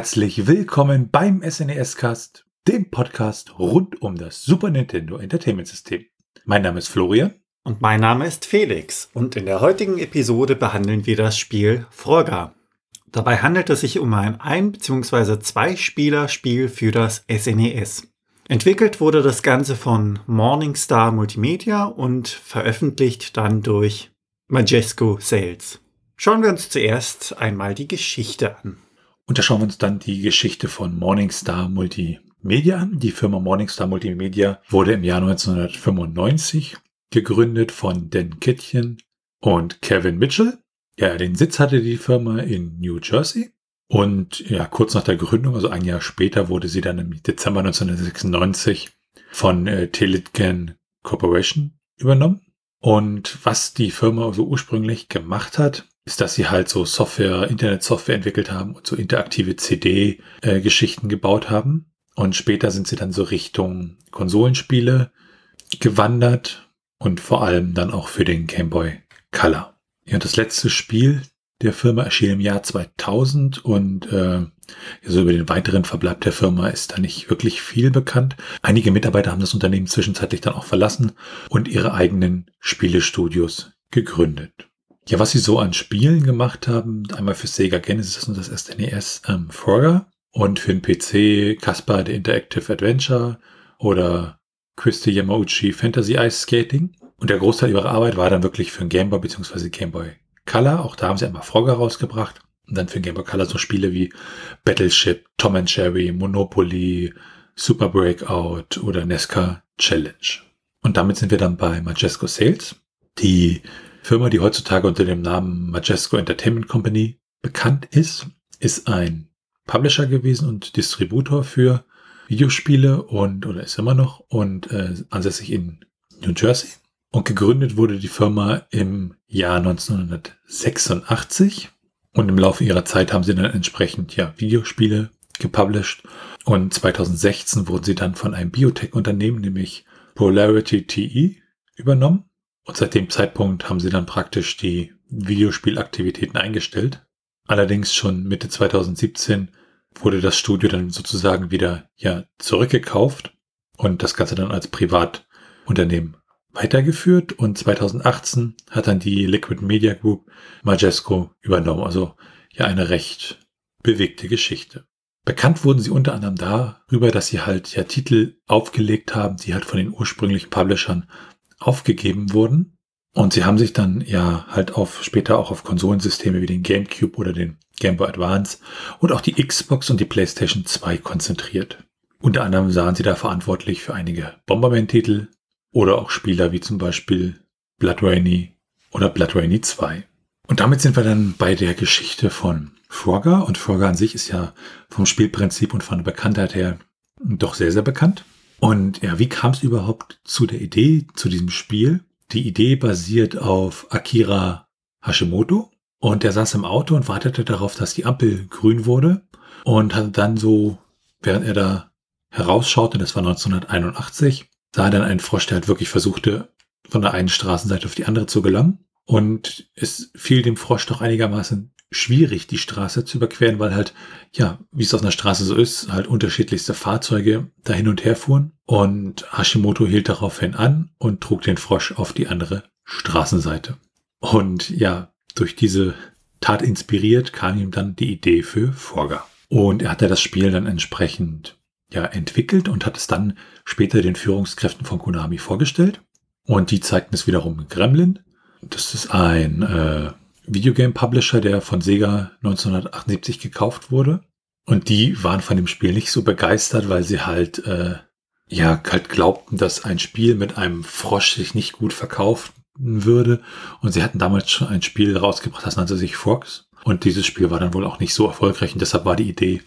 Herzlich willkommen beim SNES Cast, dem Podcast rund um das Super Nintendo Entertainment System. Mein Name ist Florian. Und mein Name ist Felix. Und in der heutigen Episode behandeln wir das Spiel Frogger. Dabei handelt es sich um ein Ein- bzw. Zwei-Spieler-Spiel für das SNES. Entwickelt wurde das Ganze von Morningstar Multimedia und veröffentlicht dann durch Majesco Sales. Schauen wir uns zuerst einmal die Geschichte an. Und da schauen wir uns dann die Geschichte von Morningstar Multimedia an. Die Firma Morningstar Multimedia wurde im Jahr 1995 gegründet von Dan Kittchen und Kevin Mitchell. Ja, den Sitz hatte die Firma in New Jersey. Und ja, kurz nach der Gründung, also ein Jahr später, wurde sie dann im Dezember 1996 von äh, Telitgen Corporation übernommen. Und was die Firma so ursprünglich gemacht hat, ist, dass sie halt so Software, Internetsoftware entwickelt haben und so interaktive CD-Geschichten gebaut haben. Und später sind sie dann so Richtung Konsolenspiele gewandert und vor allem dann auch für den Game Boy Color. Ja, das letzte Spiel der Firma erschien im Jahr 2000 und äh, so über den weiteren Verbleib der Firma ist da nicht wirklich viel bekannt. Einige Mitarbeiter haben das Unternehmen zwischenzeitlich dann auch verlassen und ihre eigenen Spielestudios gegründet. Ja, was sie so an Spielen gemacht haben, einmal für Sega Genesis und das SNES ähm, Frogger und für den PC Caspar The Interactive Adventure oder Christy Yamauchi Fantasy Ice Skating. Und der Großteil ihrer Arbeit war dann wirklich für den Game Boy bzw. Game Boy Color. Auch da haben sie einmal Frogger rausgebracht. Und dann für den Game Boy Color so Spiele wie Battleship, Tom and Jerry, Monopoly, Super Breakout oder Nesca Challenge. Und damit sind wir dann bei Majesco Sales. Die Firma, die heutzutage unter dem Namen Majesco Entertainment Company bekannt ist, ist ein Publisher gewesen und Distributor für Videospiele und oder ist immer noch und äh, ansässig in New Jersey. Und gegründet wurde die Firma im Jahr 1986 und im Laufe ihrer Zeit haben sie dann entsprechend ja Videospiele gepublished und 2016 wurden sie dann von einem Biotech-Unternehmen, nämlich Polarity TE, übernommen. Und seit dem Zeitpunkt haben sie dann praktisch die Videospielaktivitäten eingestellt. Allerdings schon Mitte 2017 wurde das Studio dann sozusagen wieder ja zurückgekauft und das Ganze dann als Privatunternehmen weitergeführt und 2018 hat dann die Liquid Media Group Majesco übernommen. Also ja eine recht bewegte Geschichte. Bekannt wurden sie unter anderem darüber, dass sie halt ja Titel aufgelegt haben, die halt von den ursprünglichen Publishern aufgegeben wurden. Und sie haben sich dann ja halt auf später auch auf Konsolensysteme wie den GameCube oder den Game Boy Advance und auch die Xbox und die PlayStation 2 konzentriert. Unter anderem sahen sie da verantwortlich für einige Bomberman-Titel oder auch Spieler wie zum Beispiel Blood Rainy oder Blood Rainy 2. Und damit sind wir dann bei der Geschichte von Frogger. Und Frogger an sich ist ja vom Spielprinzip und von der Bekanntheit her doch sehr, sehr bekannt. Und ja, wie kam es überhaupt zu der Idee, zu diesem Spiel? Die Idee basiert auf Akira Hashimoto. Und der saß im Auto und wartete darauf, dass die Ampel grün wurde. Und hatte dann so, während er da herausschaute, das war 1981, sah er dann einen Frosch, der halt wirklich versuchte, von der einen Straßenseite auf die andere zu gelangen. Und es fiel dem Frosch doch einigermaßen schwierig, die Straße zu überqueren, weil halt, ja, wie es auf einer Straße so ist, halt unterschiedlichste Fahrzeuge da hin und her fuhren. Und Hashimoto hielt daraufhin an und trug den Frosch auf die andere Straßenseite. Und ja, durch diese Tat inspiriert kam ihm dann die Idee für Forga. Und er hatte das Spiel dann entsprechend ja entwickelt und hat es dann später den Führungskräften von Konami vorgestellt. Und die zeigten es wiederum Gremlin. Das ist ein äh, Videogame Publisher, der von Sega 1978 gekauft wurde. Und die waren von dem Spiel nicht so begeistert, weil sie halt, äh, ja, halt glaubten, dass ein Spiel mit einem Frosch sich nicht gut verkaufen würde. Und sie hatten damals schon ein Spiel rausgebracht, das nannte sich Frogs. Und dieses Spiel war dann wohl auch nicht so erfolgreich. Und deshalb war die Idee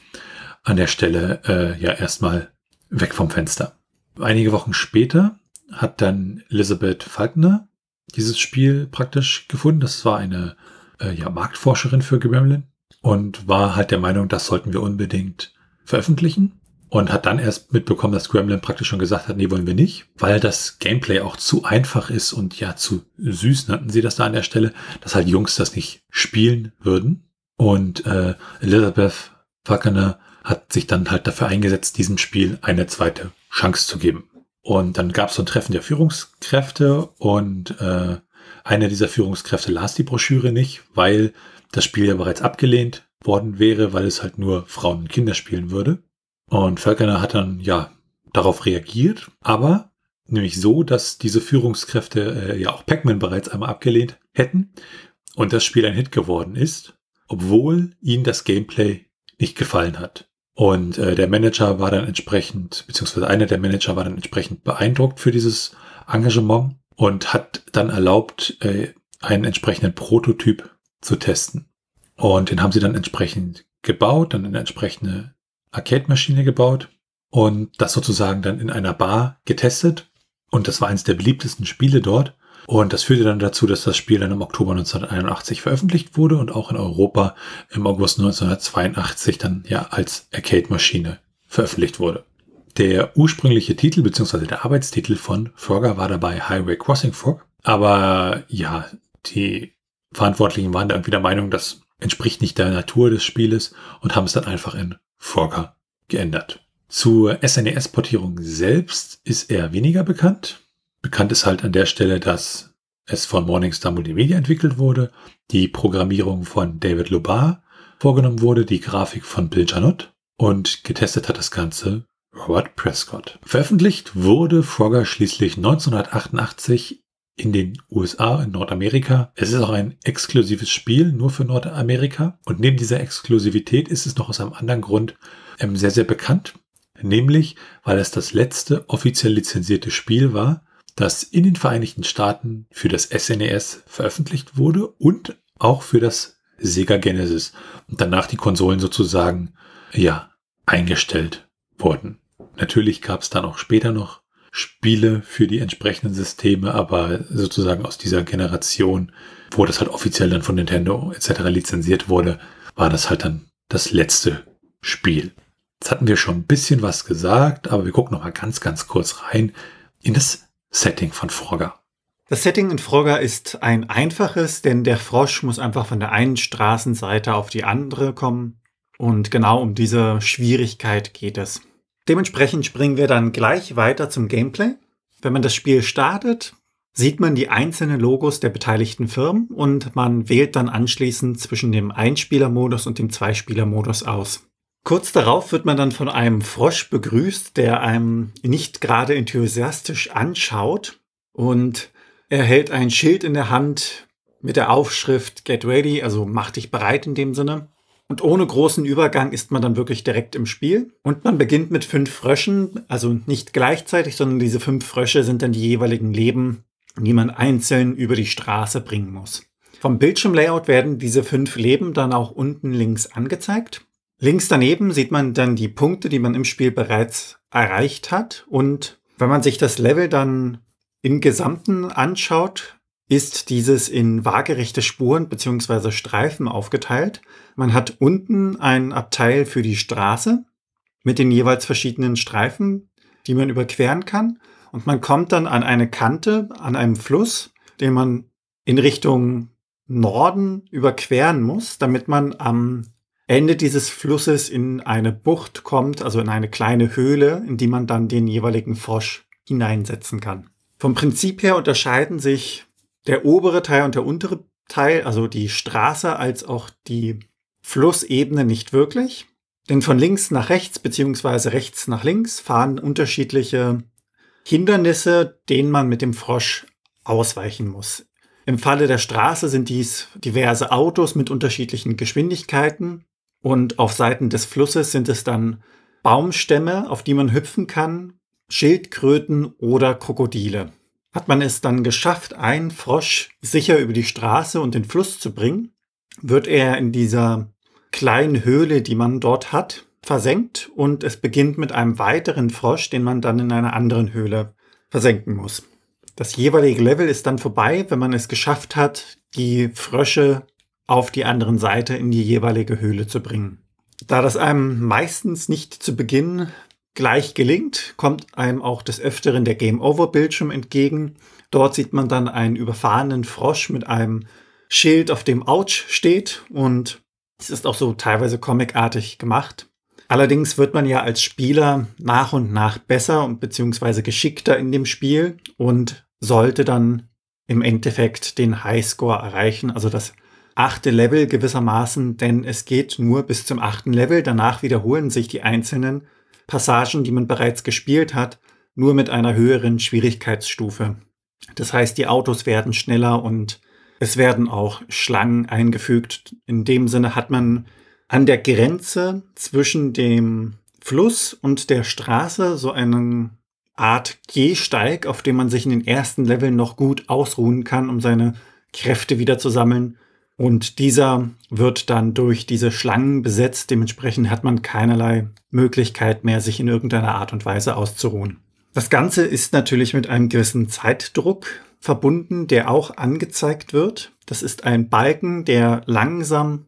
an der Stelle, äh, ja, erstmal weg vom Fenster. Einige Wochen später hat dann Elizabeth Falkner dieses Spiel praktisch gefunden. Das war eine äh, ja, Marktforscherin für Gremlin und war halt der Meinung, das sollten wir unbedingt veröffentlichen und hat dann erst mitbekommen, dass Gremlin praktisch schon gesagt hat, nee, wollen wir nicht, weil das Gameplay auch zu einfach ist und ja, zu süß nannten sie das da an der Stelle, dass halt Jungs das nicht spielen würden. Und äh, Elizabeth Falconer hat sich dann halt dafür eingesetzt, diesem Spiel eine zweite Chance zu geben. Und dann gab es so ein Treffen der Führungskräfte und äh, einer dieser Führungskräfte las die Broschüre nicht, weil das Spiel ja bereits abgelehnt worden wäre, weil es halt nur Frauen und Kinder spielen würde. Und Falconer hat dann ja darauf reagiert, aber nämlich so, dass diese Führungskräfte äh, ja auch Pac-Man bereits einmal abgelehnt hätten und das Spiel ein Hit geworden ist, obwohl ihnen das Gameplay nicht gefallen hat. Und äh, der Manager war dann entsprechend, beziehungsweise einer der Manager war dann entsprechend beeindruckt für dieses Engagement und hat dann erlaubt, äh, einen entsprechenden Prototyp zu testen. Und den haben sie dann entsprechend gebaut, dann eine entsprechende Arcade-Maschine gebaut und das sozusagen dann in einer Bar getestet. Und das war eines der beliebtesten Spiele dort. Und das führte dann dazu, dass das Spiel dann im Oktober 1981 veröffentlicht wurde und auch in Europa im August 1982 dann ja als Arcade-Maschine veröffentlicht wurde. Der ursprüngliche Titel bzw. der Arbeitstitel von Frogger war dabei Highway Crossing Frog. Aber ja, die Verantwortlichen waren da irgendwie der Meinung, das entspricht nicht der Natur des Spieles und haben es dann einfach in Frogger geändert. Zur SNES-Portierung selbst ist er weniger bekannt. Bekannt ist halt an der Stelle, dass es von Morningstar Multimedia entwickelt wurde, die Programmierung von David Lubar vorgenommen wurde, die Grafik von Bill Janot und getestet hat das Ganze Robert Prescott. Veröffentlicht wurde Frogger schließlich 1988 in den USA, in Nordamerika. Es ist auch ein exklusives Spiel, nur für Nordamerika. Und neben dieser Exklusivität ist es noch aus einem anderen Grund ähm, sehr, sehr bekannt nämlich weil es das letzte offiziell lizenzierte Spiel war, das in den Vereinigten Staaten für das SNES e veröffentlicht wurde und auch für das Sega Genesis und danach die Konsolen sozusagen ja eingestellt wurden. Natürlich gab es dann auch später noch Spiele für die entsprechenden Systeme, aber sozusagen aus dieser Generation, wo das halt offiziell dann von Nintendo etc. lizenziert wurde, war das halt dann das letzte Spiel. Jetzt hatten wir schon ein bisschen was gesagt, aber wir gucken noch mal ganz, ganz kurz rein in das Setting von Frogger. Das Setting in Frogger ist ein einfaches, denn der Frosch muss einfach von der einen Straßenseite auf die andere kommen. Und genau um diese Schwierigkeit geht es. Dementsprechend springen wir dann gleich weiter zum Gameplay. Wenn man das Spiel startet, sieht man die einzelnen Logos der beteiligten Firmen und man wählt dann anschließend zwischen dem Einspielermodus und dem Zweispielermodus aus. Kurz darauf wird man dann von einem Frosch begrüßt, der einem nicht gerade enthusiastisch anschaut und er hält ein Schild in der Hand mit der Aufschrift Get Ready, also mach dich bereit in dem Sinne. Und ohne großen Übergang ist man dann wirklich direkt im Spiel. Und man beginnt mit fünf Fröschen, also nicht gleichzeitig, sondern diese fünf Frösche sind dann die jeweiligen Leben, die man einzeln über die Straße bringen muss. Vom Bildschirmlayout werden diese fünf Leben dann auch unten links angezeigt. Links daneben sieht man dann die Punkte, die man im Spiel bereits erreicht hat. Und wenn man sich das Level dann im Gesamten anschaut, ist dieses in waagerechte Spuren bzw. Streifen aufgeteilt. Man hat unten ein Abteil für die Straße mit den jeweils verschiedenen Streifen, die man überqueren kann. Und man kommt dann an eine Kante, an einem Fluss, den man in Richtung Norden überqueren muss, damit man am Ende dieses Flusses in eine Bucht kommt, also in eine kleine Höhle, in die man dann den jeweiligen Frosch hineinsetzen kann. Vom Prinzip her unterscheiden sich der obere Teil und der untere Teil, also die Straße als auch die Flussebene nicht wirklich. Denn von links nach rechts beziehungsweise rechts nach links fahren unterschiedliche Hindernisse, denen man mit dem Frosch ausweichen muss. Im Falle der Straße sind dies diverse Autos mit unterschiedlichen Geschwindigkeiten. Und auf Seiten des Flusses sind es dann Baumstämme, auf die man hüpfen kann, Schildkröten oder Krokodile. Hat man es dann geschafft, einen Frosch sicher über die Straße und den Fluss zu bringen, wird er in dieser kleinen Höhle, die man dort hat, versenkt und es beginnt mit einem weiteren Frosch, den man dann in einer anderen Höhle versenken muss. Das jeweilige Level ist dann vorbei, wenn man es geschafft hat, die Frösche auf die anderen Seite in die jeweilige Höhle zu bringen. Da das einem meistens nicht zu Beginn gleich gelingt, kommt einem auch des Öfteren der Game Over Bildschirm entgegen. Dort sieht man dann einen überfahrenen Frosch mit einem Schild, auf dem Ouch steht und Es ist auch so teilweise comicartig gemacht. Allerdings wird man ja als Spieler nach und nach besser und beziehungsweise geschickter in dem Spiel und sollte dann im Endeffekt den Highscore erreichen, also das achte Level gewissermaßen, denn es geht nur bis zum achten Level. Danach wiederholen sich die einzelnen Passagen, die man bereits gespielt hat, nur mit einer höheren Schwierigkeitsstufe. Das heißt, die Autos werden schneller und es werden auch Schlangen eingefügt. In dem Sinne hat man an der Grenze zwischen dem Fluss und der Straße so einen Art Gehsteig, auf dem man sich in den ersten Leveln noch gut ausruhen kann, um seine Kräfte wieder zu sammeln. Und dieser wird dann durch diese Schlangen besetzt. Dementsprechend hat man keinerlei Möglichkeit mehr, sich in irgendeiner Art und Weise auszuruhen. Das Ganze ist natürlich mit einem gewissen Zeitdruck verbunden, der auch angezeigt wird. Das ist ein Balken, der langsam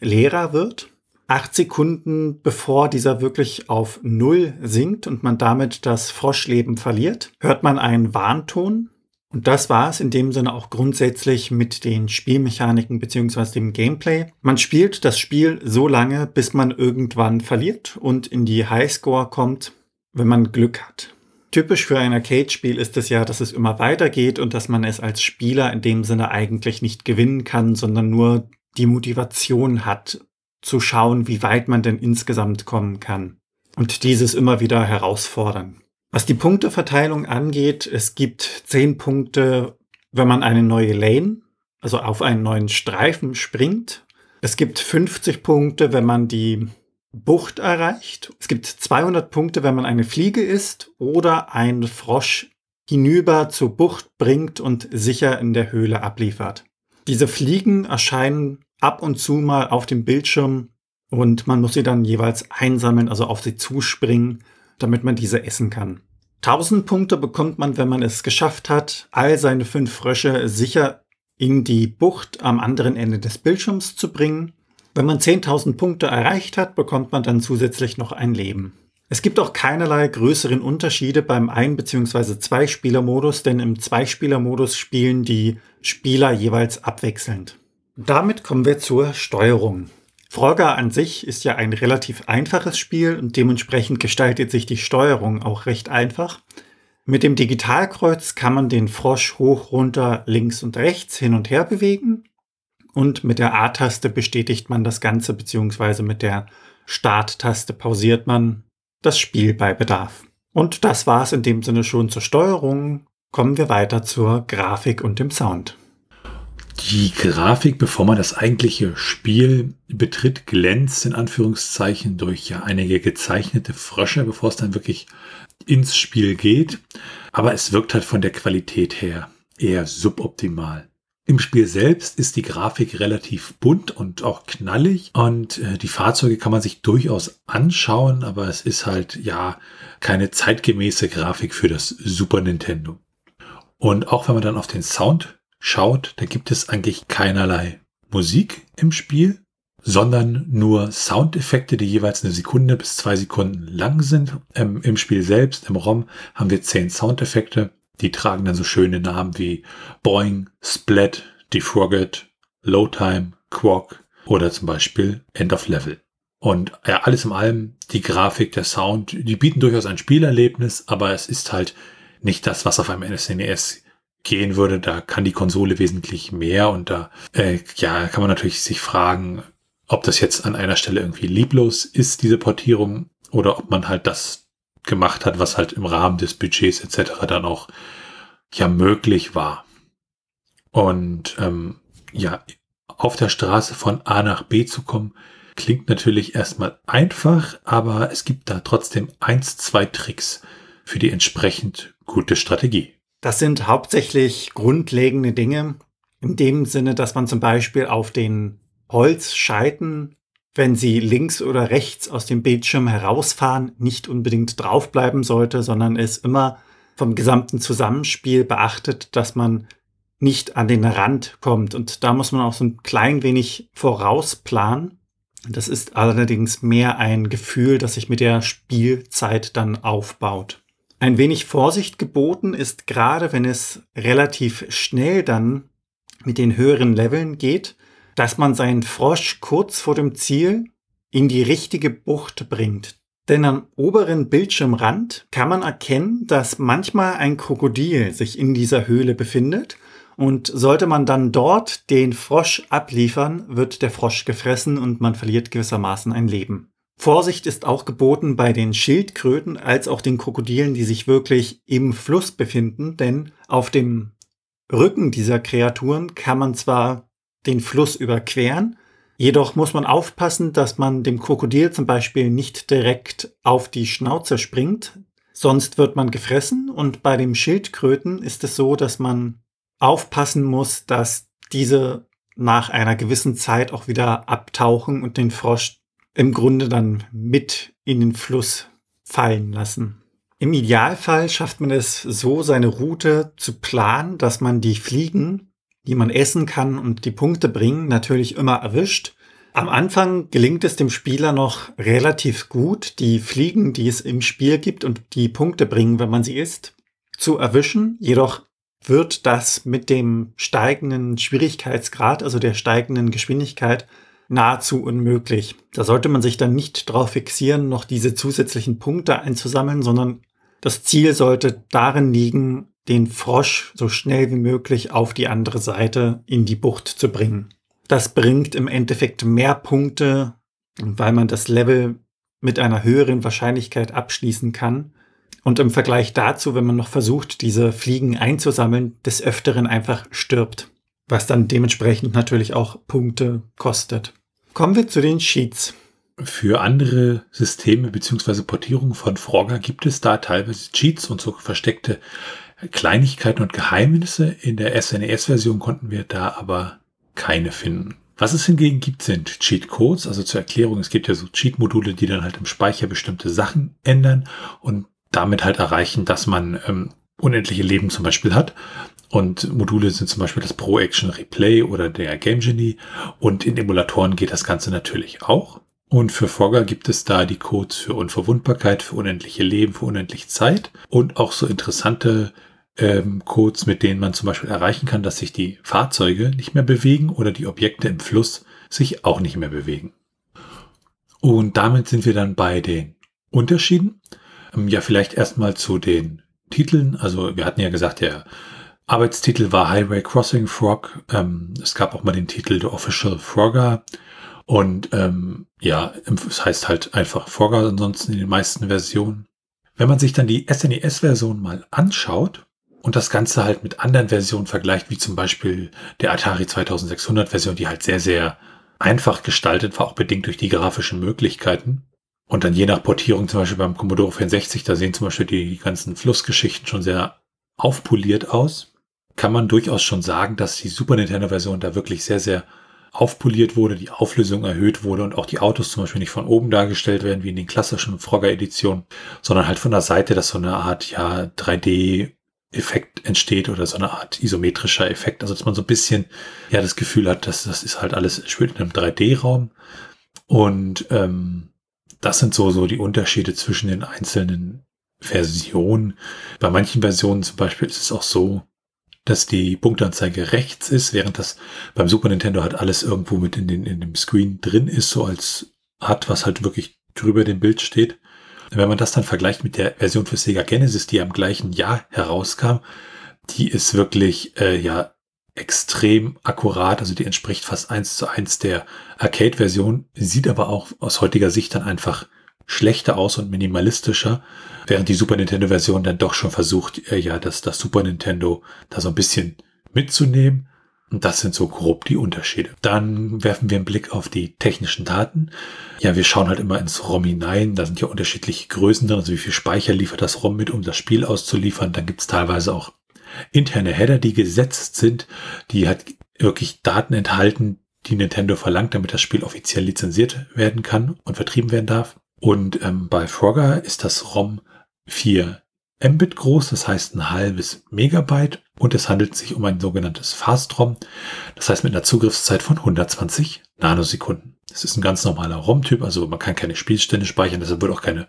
leerer wird. Acht Sekunden bevor dieser wirklich auf Null sinkt und man damit das Froschleben verliert, hört man einen Warnton. Und das war es in dem Sinne auch grundsätzlich mit den Spielmechaniken beziehungsweise dem Gameplay. Man spielt das Spiel so lange, bis man irgendwann verliert und in die Highscore kommt, wenn man Glück hat. Typisch für ein Arcade-Spiel ist es ja, dass es immer weitergeht und dass man es als Spieler in dem Sinne eigentlich nicht gewinnen kann, sondern nur die Motivation hat, zu schauen, wie weit man denn insgesamt kommen kann. Und dieses immer wieder herausfordern. Was die Punkteverteilung angeht, es gibt zehn Punkte, wenn man eine neue Lane, also auf einen neuen Streifen springt. Es gibt 50 Punkte, wenn man die Bucht erreicht. Es gibt 200 Punkte, wenn man eine Fliege ist oder einen Frosch hinüber zur Bucht bringt und sicher in der Höhle abliefert. Diese Fliegen erscheinen ab und zu mal auf dem Bildschirm und man muss sie dann jeweils einsammeln, also auf sie zuspringen, damit man diese essen kann. 1000 Punkte bekommt man, wenn man es geschafft hat, all seine fünf Frösche sicher in die Bucht am anderen Ende des Bildschirms zu bringen. Wenn man 10.000 Punkte erreicht hat, bekommt man dann zusätzlich noch ein Leben. Es gibt auch keinerlei größeren Unterschiede beim Ein- bzw. Zwei-Spieler-Modus, denn im Zwei-Spieler-Modus spielen die Spieler jeweils abwechselnd. Damit kommen wir zur Steuerung. Frogger an sich ist ja ein relativ einfaches Spiel und dementsprechend gestaltet sich die Steuerung auch recht einfach. Mit dem Digitalkreuz kann man den Frosch hoch, runter, links und rechts hin und her bewegen. Und mit der A-Taste bestätigt man das Ganze, beziehungsweise mit der Start-Taste pausiert man das Spiel bei Bedarf. Und das war es in dem Sinne schon zur Steuerung. Kommen wir weiter zur Grafik und dem Sound. Die Grafik, bevor man das eigentliche Spiel betritt, glänzt in Anführungszeichen durch ja einige gezeichnete Frösche, bevor es dann wirklich ins Spiel geht. Aber es wirkt halt von der Qualität her eher suboptimal. Im Spiel selbst ist die Grafik relativ bunt und auch knallig und äh, die Fahrzeuge kann man sich durchaus anschauen, aber es ist halt ja keine zeitgemäße Grafik für das Super Nintendo. Und auch wenn man dann auf den Sound schaut, da gibt es eigentlich keinerlei Musik im Spiel, sondern nur Soundeffekte, die jeweils eine Sekunde bis zwei Sekunden lang sind. Ähm, Im Spiel selbst, im ROM, haben wir zehn Soundeffekte die tragen dann so schöne Namen wie Boing, Splat, Defrogget, Low Time, Quark oder zum Beispiel End of Level. Und ja, alles in allem, die Grafik, der Sound, die bieten durchaus ein Spielerlebnis, aber es ist halt nicht das, was auf einem SNES gehen würde. Da kann die Konsole wesentlich mehr und da äh, ja, kann man natürlich sich fragen, ob das jetzt an einer Stelle irgendwie lieblos ist, diese Portierung, oder ob man halt das gemacht hat, was halt im Rahmen des Budgets etc. dann auch ja möglich war. Und ähm, ja, auf der Straße von A nach B zu kommen, klingt natürlich erstmal einfach, aber es gibt da trotzdem eins, zwei Tricks für die entsprechend gute Strategie. Das sind hauptsächlich grundlegende Dinge, in dem Sinne, dass man zum Beispiel auf den Holzscheiten wenn sie links oder rechts aus dem Bildschirm herausfahren, nicht unbedingt draufbleiben sollte, sondern es immer vom gesamten Zusammenspiel beachtet, dass man nicht an den Rand kommt. Und da muss man auch so ein klein wenig vorausplanen. Das ist allerdings mehr ein Gefühl, das sich mit der Spielzeit dann aufbaut. Ein wenig Vorsicht geboten ist gerade, wenn es relativ schnell dann mit den höheren Leveln geht, dass man seinen Frosch kurz vor dem Ziel in die richtige Bucht bringt. Denn am oberen Bildschirmrand kann man erkennen, dass manchmal ein Krokodil sich in dieser Höhle befindet und sollte man dann dort den Frosch abliefern, wird der Frosch gefressen und man verliert gewissermaßen ein Leben. Vorsicht ist auch geboten bei den Schildkröten als auch den Krokodilen, die sich wirklich im Fluss befinden, denn auf dem Rücken dieser Kreaturen kann man zwar den Fluss überqueren, jedoch muss man aufpassen, dass man dem Krokodil zum Beispiel nicht direkt auf die Schnauze springt, sonst wird man gefressen. Und bei dem Schildkröten ist es so, dass man aufpassen muss, dass diese nach einer gewissen Zeit auch wieder abtauchen und den Frosch im Grunde dann mit in den Fluss fallen lassen. Im Idealfall schafft man es so, seine Route zu planen, dass man die Fliegen, die man essen kann und die Punkte bringen, natürlich immer erwischt. Am Anfang gelingt es dem Spieler noch relativ gut, die Fliegen, die es im Spiel gibt und die Punkte bringen, wenn man sie isst, zu erwischen. Jedoch wird das mit dem steigenden Schwierigkeitsgrad, also der steigenden Geschwindigkeit, nahezu unmöglich. Da sollte man sich dann nicht darauf fixieren, noch diese zusätzlichen Punkte einzusammeln, sondern das Ziel sollte darin liegen, den Frosch so schnell wie möglich auf die andere Seite in die Bucht zu bringen. Das bringt im Endeffekt mehr Punkte, weil man das Level mit einer höheren Wahrscheinlichkeit abschließen kann. Und im Vergleich dazu, wenn man noch versucht, diese Fliegen einzusammeln, des Öfteren einfach stirbt. Was dann dementsprechend natürlich auch Punkte kostet. Kommen wir zu den Sheets. Für andere Systeme bzw. Portierungen von Frogger gibt es da teilweise Cheats und so versteckte Kleinigkeiten und Geheimnisse. In der SNES-Version konnten wir da aber keine finden. Was es hingegen gibt, sind Cheat-Codes. Also zur Erklärung, es gibt ja so Cheat-Module, die dann halt im Speicher bestimmte Sachen ändern und damit halt erreichen, dass man ähm, unendliche Leben zum Beispiel hat. Und Module sind zum Beispiel das Pro Action Replay oder der Game Genie. Und in Emulatoren geht das Ganze natürlich auch. Und für Frogger gibt es da die Codes für Unverwundbarkeit, für unendliche Leben, für unendliche Zeit und auch so interessante ähm, Codes, mit denen man zum Beispiel erreichen kann, dass sich die Fahrzeuge nicht mehr bewegen oder die Objekte im Fluss sich auch nicht mehr bewegen. Und damit sind wir dann bei den Unterschieden. Ähm, ja, vielleicht erstmal zu den Titeln. Also wir hatten ja gesagt, der Arbeitstitel war Highway Crossing Frog. Ähm, es gab auch mal den Titel The Official Frogger. Und ähm, ja, es heißt halt einfach Frogger ansonsten in den meisten Versionen. Wenn man sich dann die SNES-Version mal anschaut und das Ganze halt mit anderen Versionen vergleicht, wie zum Beispiel der Atari 2600-Version, die halt sehr, sehr einfach gestaltet war, auch bedingt durch die grafischen Möglichkeiten, und dann je nach Portierung, zum Beispiel beim Commodore 64, da sehen zum Beispiel die ganzen Flussgeschichten schon sehr aufpoliert aus. Kann man durchaus schon sagen, dass die Super Nintendo-Version da wirklich sehr, sehr aufpoliert wurde, die Auflösung erhöht wurde und auch die Autos zum Beispiel nicht von oben dargestellt werden, wie in den klassischen Frogger-Editionen, sondern halt von der Seite, dass so eine Art, ja, 3D Effekt entsteht oder so eine Art isometrischer Effekt. Also dass man so ein bisschen ja das Gefühl hat, dass das ist halt alles spielt in einem 3D-Raum. Und ähm, das sind so, so die Unterschiede zwischen den einzelnen Versionen. Bei manchen Versionen zum Beispiel ist es auch so, dass die Punktanzeige rechts ist, während das beim Super Nintendo halt alles irgendwo mit in, den, in dem Screen drin ist, so als hat, was halt wirklich drüber dem Bild steht. Wenn man das dann vergleicht mit der Version für Sega Genesis, die am gleichen Jahr herauskam, die ist wirklich äh, ja extrem akkurat, also die entspricht fast eins zu eins der Arcade-Version, sieht aber auch aus heutiger Sicht dann einfach schlechter aus und minimalistischer, während die Super Nintendo-Version dann doch schon versucht, äh, ja, das, das Super Nintendo da so ein bisschen mitzunehmen. Und das sind so grob die Unterschiede. Dann werfen wir einen Blick auf die technischen Daten. Ja, wir schauen halt immer ins ROM hinein. Da sind ja unterschiedliche Größen drin, also wie viel Speicher liefert das ROM mit, um das Spiel auszuliefern. Dann gibt es teilweise auch interne Header, die gesetzt sind, die halt wirklich Daten enthalten, die Nintendo verlangt, damit das Spiel offiziell lizenziert werden kann und vertrieben werden darf. Und ähm, bei Frogger ist das ROM 4 Mbit groß, das heißt ein halbes Megabyte und es handelt sich um ein sogenanntes Fast-ROM, das heißt mit einer Zugriffszeit von 120 Nanosekunden. Das ist ein ganz normaler ROM-Typ, also man kann keine Spielstände speichern, deshalb wird auch keine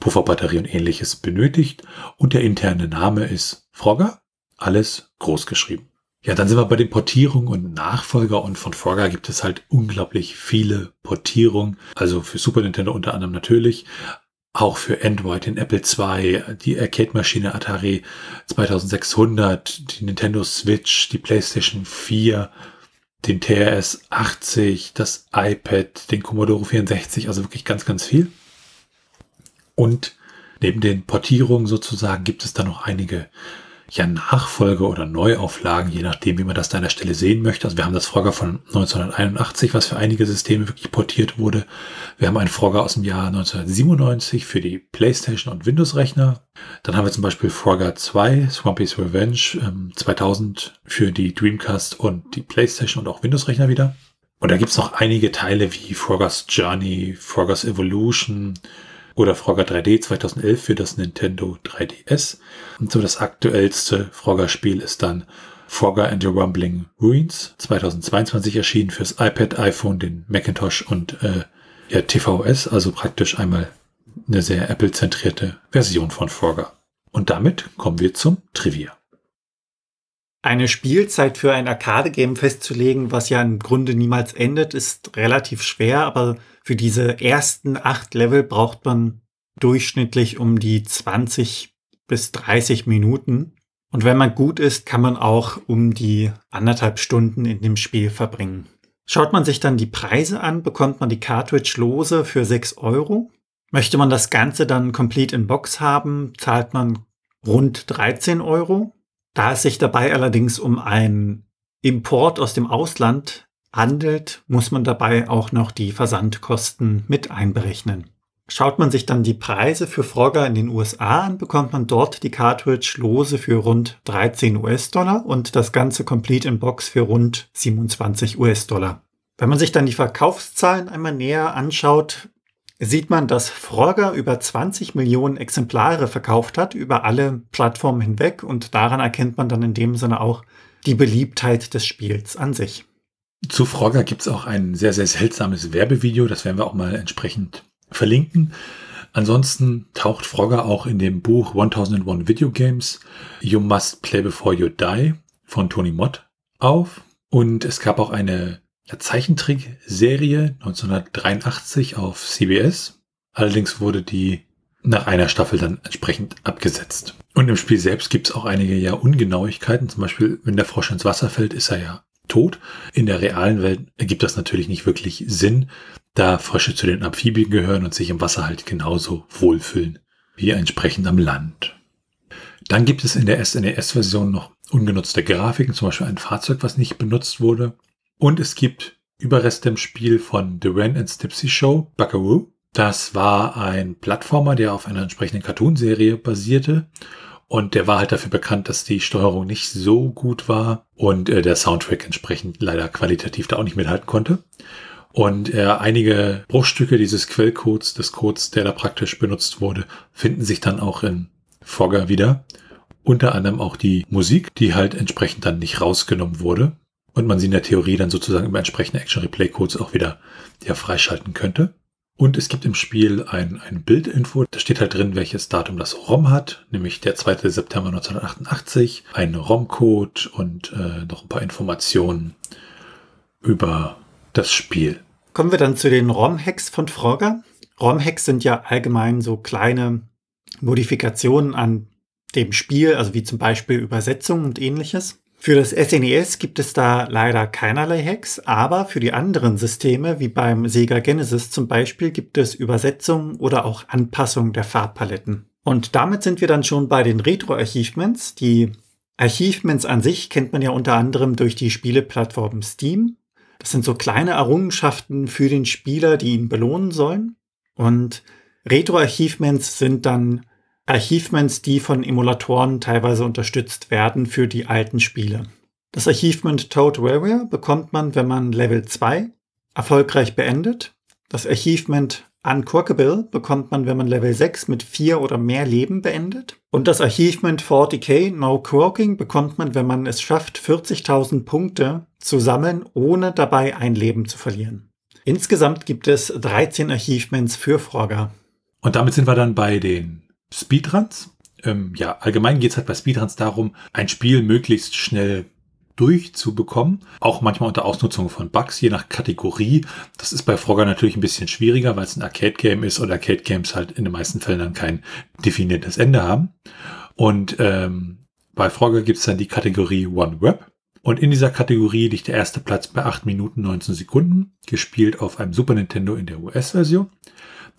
Pufferbatterie und ähnliches benötigt und der interne Name ist Frogger alles groß geschrieben. Ja, dann sind wir bei den Portierungen und Nachfolger und von Frogger gibt es halt unglaublich viele Portierungen. Also für Super Nintendo unter anderem natürlich, auch für Android, den Apple II, die Arcade-Maschine Atari 2600, die Nintendo Switch, die PlayStation 4, den TRS 80, das iPad, den Commodore 64, also wirklich ganz, ganz viel. Und neben den Portierungen sozusagen gibt es da noch einige ja Nachfolge oder Neuauflagen, je nachdem, wie man das da an der Stelle sehen möchte. Also wir haben das Frogger von 1981, was für einige Systeme wirklich portiert wurde. Wir haben einen Frogger aus dem Jahr 1997 für die PlayStation und Windows-Rechner. Dann haben wir zum Beispiel Frogger 2, Swampy's Revenge, ähm, 2000 für die Dreamcast und die PlayStation und auch Windows-Rechner wieder. Und da gibt's noch einige Teile wie Frogger's Journey, Frogger's Evolution, oder Frogger 3D 2011 für das Nintendo 3DS. Und so das aktuellste Frogger-Spiel ist dann Frogger and the Rumbling Ruins 2022 erschienen fürs iPad, iPhone, den Macintosh und äh, ja, tvOS, also praktisch einmal eine sehr Apple-zentrierte Version von Frogger. Und damit kommen wir zum Trivia. Eine Spielzeit für ein Arcade-Game festzulegen, was ja im Grunde niemals endet, ist relativ schwer, aber für diese ersten acht Level braucht man durchschnittlich um die 20 bis 30 Minuten. Und wenn man gut ist, kann man auch um die anderthalb Stunden in dem Spiel verbringen. Schaut man sich dann die Preise an, bekommt man die Cartridge lose für 6 Euro. Möchte man das Ganze dann complete in Box haben, zahlt man rund 13 Euro. Da es sich dabei allerdings um einen Import aus dem Ausland handelt, muss man dabei auch noch die Versandkosten mit einberechnen. Schaut man sich dann die Preise für Frogger in den USA an, bekommt man dort die Cartridge lose für rund 13 US-Dollar und das Ganze Complete in Box für rund 27 US-Dollar. Wenn man sich dann die Verkaufszahlen einmal näher anschaut, sieht man, dass Frogger über 20 Millionen Exemplare verkauft hat, über alle Plattformen hinweg und daran erkennt man dann in dem Sinne auch die Beliebtheit des Spiels an sich. Zu Frogger gibt es auch ein sehr, sehr seltsames Werbevideo, das werden wir auch mal entsprechend verlinken. Ansonsten taucht Frogger auch in dem Buch 1001 Video Games You Must Play Before You Die von Tony Mott auf. Und es gab auch eine ja, Zeichentrickserie 1983 auf CBS. Allerdings wurde die nach einer Staffel dann entsprechend abgesetzt. Und im Spiel selbst gibt es auch einige ja Ungenauigkeiten. Zum Beispiel, wenn der Frosch ins Wasser fällt, ist er ja tot. In der realen Welt ergibt das natürlich nicht wirklich Sinn, da Frösche zu den Amphibien gehören und sich im Wasser halt genauso wohlfühlen wie entsprechend am Land. Dann gibt es in der SNES-Version noch ungenutzte Grafiken, zum Beispiel ein Fahrzeug, was nicht benutzt wurde. Und es gibt Überreste im Spiel von The Ren and Stimpsy Show, Buckaroo. Das war ein Plattformer, der auf einer entsprechenden Cartoonserie basierte. Und der war halt dafür bekannt, dass die Steuerung nicht so gut war und äh, der Soundtrack entsprechend leider qualitativ da auch nicht mithalten konnte. Und äh, einige Bruchstücke dieses Quellcodes, des Codes, der da praktisch benutzt wurde, finden sich dann auch in Fogger wieder. Unter anderem auch die Musik, die halt entsprechend dann nicht rausgenommen wurde. Und man sie in der Theorie dann sozusagen über entsprechende Action Replay Codes auch wieder ja, freischalten könnte. Und es gibt im Spiel ein, ein Bildinfo, da steht halt drin, welches Datum das ROM hat, nämlich der 2. September 1988, ein ROM-Code und äh, noch ein paar Informationen über das Spiel. Kommen wir dann zu den ROM-Hacks von Frogger. ROM-Hacks sind ja allgemein so kleine Modifikationen an dem Spiel, also wie zum Beispiel Übersetzungen und ähnliches. Für das SNES e gibt es da leider keinerlei Hacks, aber für die anderen Systeme, wie beim Sega Genesis zum Beispiel, gibt es Übersetzungen oder auch Anpassungen der Farbpaletten. Und damit sind wir dann schon bei den Retro-Achievements. Die Achievements an sich kennt man ja unter anderem durch die Spieleplattform Steam. Das sind so kleine Errungenschaften für den Spieler, die ihn belohnen sollen. Und Retro-Achievements sind dann Achievements, die von Emulatoren teilweise unterstützt werden für die alten Spiele. Das Achievement Toad Warrior bekommt man, wenn man Level 2 erfolgreich beendet. Das Achievement Uncorkable bekommt man, wenn man Level 6 mit 4 oder mehr Leben beendet. Und das Achievement 40k No Croaking bekommt man, wenn man es schafft, 40.000 Punkte zu sammeln, ohne dabei ein Leben zu verlieren. Insgesamt gibt es 13 Achievements für Frogger. Und damit sind wir dann bei den Speedruns. Ähm, ja, allgemein geht es halt bei Speedruns darum, ein Spiel möglichst schnell durchzubekommen. Auch manchmal unter Ausnutzung von Bugs, je nach Kategorie. Das ist bei Frogger natürlich ein bisschen schwieriger, weil es ein Arcade-Game ist und Arcade-Games halt in den meisten Fällen dann kein definiertes Ende haben. Und ähm, bei Frogger gibt es dann die Kategorie One Web. Und in dieser Kategorie liegt der erste Platz bei 8 Minuten 19 Sekunden, gespielt auf einem Super Nintendo in der US-Version.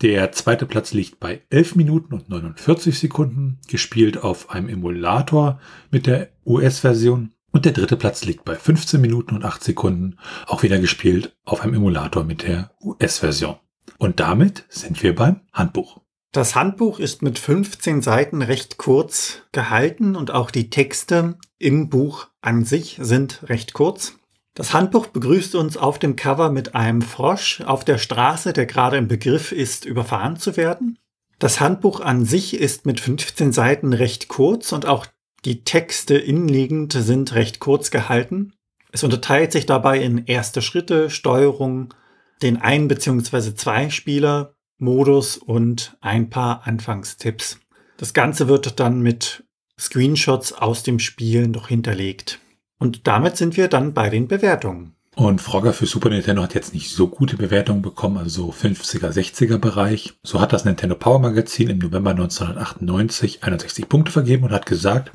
Der zweite Platz liegt bei 11 Minuten und 49 Sekunden, gespielt auf einem Emulator mit der US-Version. Und der dritte Platz liegt bei 15 Minuten und 8 Sekunden, auch wieder gespielt auf einem Emulator mit der US-Version. Und damit sind wir beim Handbuch. Das Handbuch ist mit 15 Seiten recht kurz gehalten und auch die Texte im Buch an sich sind recht kurz. Das Handbuch begrüßt uns auf dem Cover mit einem Frosch auf der Straße, der gerade im Begriff ist, überfahren zu werden. Das Handbuch an sich ist mit 15 Seiten recht kurz und auch die Texte innenliegend sind recht kurz gehalten. Es unterteilt sich dabei in erste Schritte, Steuerung, den ein- bzw. zwei Spieler, Modus und ein paar Anfangstipps. Das Ganze wird dann mit Screenshots aus dem Spiel noch hinterlegt. Und damit sind wir dann bei den Bewertungen. Und Frogger für Super Nintendo hat jetzt nicht so gute Bewertungen bekommen, also so 50er, 60er Bereich. So hat das Nintendo Power Magazin im November 1998 61 Punkte vergeben und hat gesagt,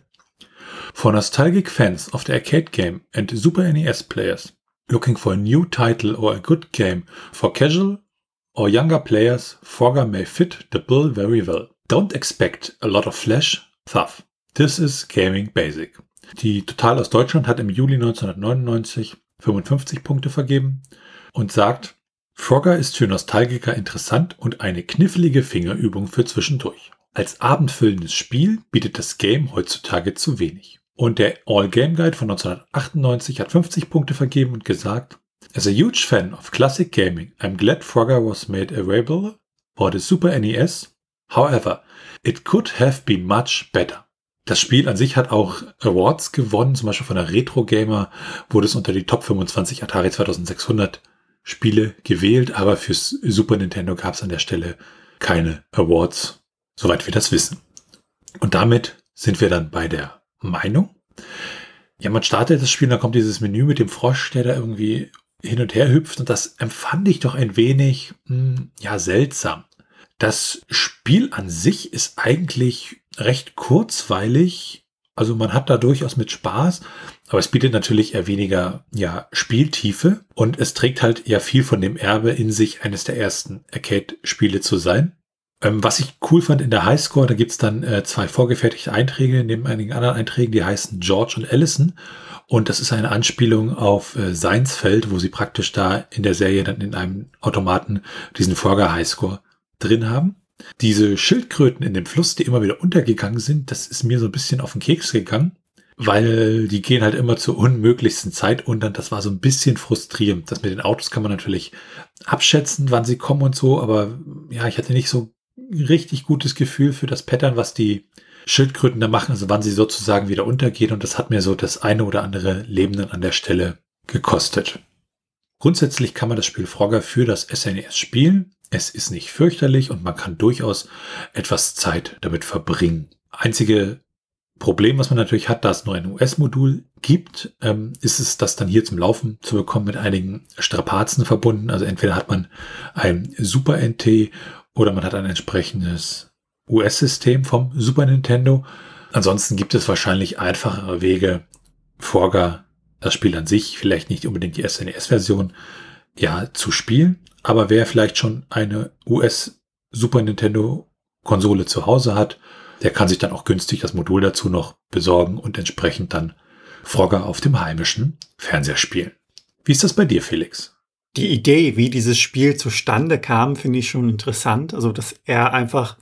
For nostalgic fans of the arcade game and Super NES players looking for a new title or a good game for casual or younger players, Frogger may fit the bill very well. Don't expect a lot of flash, thuff. This is gaming basic. Die Total aus Deutschland hat im Juli 1999 55 Punkte vergeben und sagt, Frogger ist für Nostalgiker interessant und eine knifflige Fingerübung für zwischendurch. Als abendfüllendes Spiel bietet das Game heutzutage zu wenig. Und der All Game Guide von 1998 hat 50 Punkte vergeben und gesagt, As a huge fan of classic gaming, I'm glad Frogger was made available for the Super NES. However, it could have been much better. Das Spiel an sich hat auch Awards gewonnen, zum Beispiel von der Retro Gamer wurde es unter die Top 25 Atari 2600 Spiele gewählt, aber fürs Super Nintendo gab es an der Stelle keine Awards, soweit wir das wissen. Und damit sind wir dann bei der Meinung. Ja, man startet das Spiel, dann kommt dieses Menü mit dem Frosch, der da irgendwie hin und her hüpft und das empfand ich doch ein wenig, hm, ja, seltsam. Das Spiel an sich ist eigentlich recht kurzweilig. Also man hat da durchaus mit Spaß, aber es bietet natürlich eher weniger ja, Spieltiefe und es trägt halt ja viel von dem Erbe in sich, eines der ersten Arcade-Spiele zu sein. Ähm, was ich cool fand in der Highscore, da gibt's dann äh, zwei vorgefertigte Einträge neben einigen anderen Einträgen, die heißen George und Allison. Und das ist eine Anspielung auf äh, Seinsfeld, wo sie praktisch da in der Serie dann in einem Automaten diesen Forger Highscore drin haben. Diese Schildkröten in dem Fluss, die immer wieder untergegangen sind, das ist mir so ein bisschen auf den Keks gegangen, weil die gehen halt immer zur unmöglichsten Zeit unter. Das war so ein bisschen frustrierend. Das mit den Autos kann man natürlich abschätzen, wann sie kommen und so, aber ja, ich hatte nicht so richtig gutes Gefühl für das Pattern, was die Schildkröten da machen, also wann sie sozusagen wieder untergehen. Und das hat mir so das eine oder andere Leben dann an der Stelle gekostet. Grundsätzlich kann man das Spiel Frogger für das SNES e spielen. Es ist nicht fürchterlich und man kann durchaus etwas Zeit damit verbringen. Einzige Problem, was man natürlich hat, da es nur ein US-Modul gibt, ähm, ist es, das dann hier zum Laufen zu bekommen mit einigen Strapazen verbunden. Also entweder hat man ein Super NT oder man hat ein entsprechendes US-System vom Super Nintendo. Ansonsten gibt es wahrscheinlich einfachere Wege, Forga, das Spiel an sich, vielleicht nicht unbedingt die SNES-Version, ja, zu spielen. Aber wer vielleicht schon eine US Super Nintendo Konsole zu Hause hat, der kann sich dann auch günstig das Modul dazu noch besorgen und entsprechend dann Frogger auf dem heimischen Fernseher spielen. Wie ist das bei dir, Felix? Die Idee, wie dieses Spiel zustande kam, finde ich schon interessant. Also, dass er einfach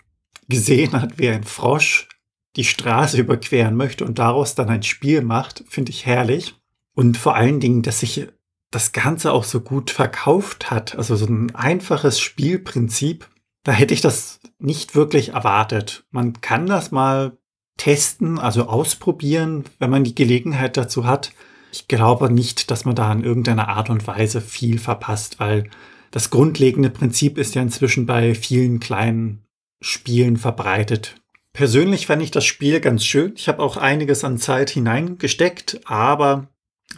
gesehen hat, wie ein Frosch die Straße überqueren möchte und daraus dann ein Spiel macht, finde ich herrlich. Und vor allen Dingen, dass sich das Ganze auch so gut verkauft hat. Also so ein einfaches Spielprinzip. Da hätte ich das nicht wirklich erwartet. Man kann das mal testen, also ausprobieren, wenn man die Gelegenheit dazu hat. Ich glaube nicht, dass man da in irgendeiner Art und Weise viel verpasst, weil das grundlegende Prinzip ist ja inzwischen bei vielen kleinen Spielen verbreitet. Persönlich fand ich das Spiel ganz schön. Ich habe auch einiges an Zeit hineingesteckt, aber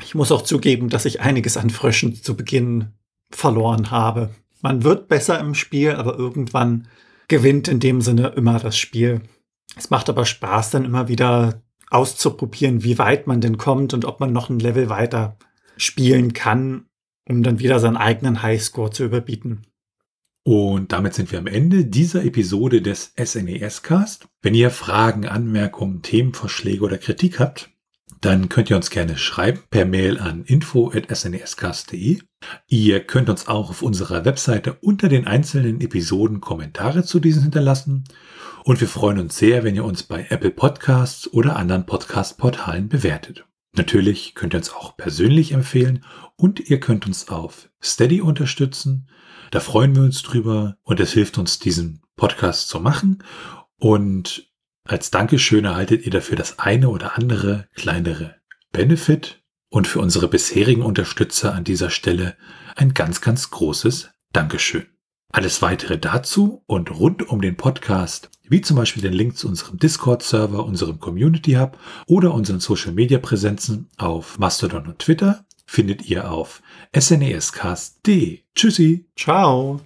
Ich muss auch zugeben, dass ich einiges an Fröschen zu Beginn verloren habe. Man wird besser im Spiel, aber irgendwann gewinnt in dem Sinne immer das Spiel. Es macht aber Spaß, dann immer wieder auszuprobieren, wie weit man denn kommt und ob man noch ein Level weiter spielen kann, um dann wieder seinen eigenen Highscore zu überbieten. Und damit sind wir am Ende dieser Episode des SNES Cast. Wenn ihr Fragen, Anmerkungen, Themenvorschläge oder Kritik habt, dann könnt ihr uns gerne schreiben per Mail an info.snescast.de. Ihr könnt uns auch auf unserer Webseite unter den einzelnen Episoden Kommentare zu diesen hinterlassen. Und wir freuen uns sehr, wenn ihr uns bei Apple Podcasts oder anderen Podcast-Portalen bewertet. Natürlich könnt ihr uns auch persönlich empfehlen und ihr könnt uns auf Steady unterstützen. Da freuen wir uns drüber und es hilft uns, diesen Podcast zu machen. Und als Dankeschön erhaltet ihr dafür das eine oder andere kleinere Benefit und für unsere bisherigen Unterstützer an dieser Stelle ein ganz, ganz großes Dankeschön. Alles weitere dazu und rund um den Podcast, wie zum Beispiel den Link zu unserem Discord-Server, unserem Community Hub oder unseren Social-Media-Präsenzen auf Mastodon und Twitter, findet ihr auf snescast.de. Tschüssi. Ciao.